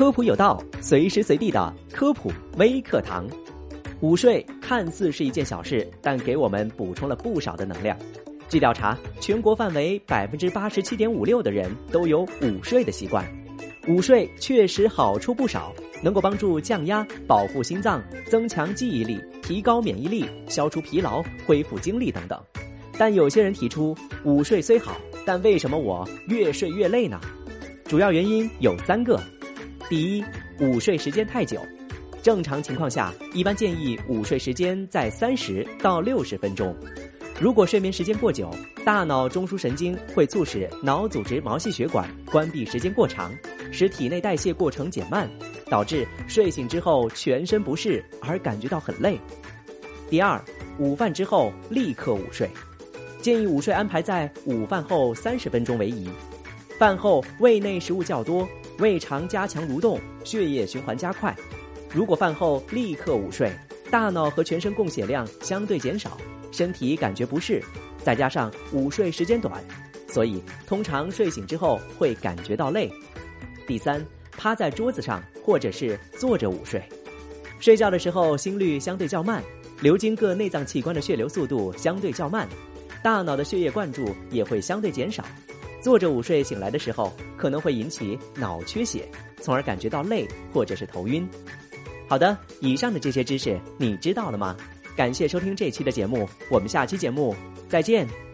科普有道，随时随地的科普微课堂。午睡看似是一件小事，但给我们补充了不少的能量。据调查，全国范围百分之八十七点五六的人都有午睡的习惯。午睡确实好处不少，能够帮助降压、保护心脏、增强记忆力、提高免疫力、消除疲劳、恢复精力等等。但有些人提出，午睡虽好，但为什么我越睡越累呢？主要原因有三个。第一，午睡时间太久。正常情况下，一般建议午睡时间在三十到六十分钟。如果睡眠时间过久，大脑中枢神经会促使脑组织毛细血管关闭时间过长，使体内代谢过程减慢，导致睡醒之后全身不适而感觉到很累。第二，午饭之后立刻午睡，建议午睡安排在午饭后三十分钟为宜。饭后胃内食物较多。胃肠加强蠕动，血液循环加快。如果饭后立刻午睡，大脑和全身供血量相对减少，身体感觉不适，再加上午睡时间短，所以通常睡醒之后会感觉到累。第三，趴在桌子上或者是坐着午睡，睡觉的时候心率相对较慢，流经各内脏器官的血流速度相对较慢，大脑的血液灌注也会相对减少。坐着午睡醒来的时候，可能会引起脑缺血，从而感觉到累或者是头晕。好的，以上的这些知识你知道了吗？感谢收听这期的节目，我们下期节目再见。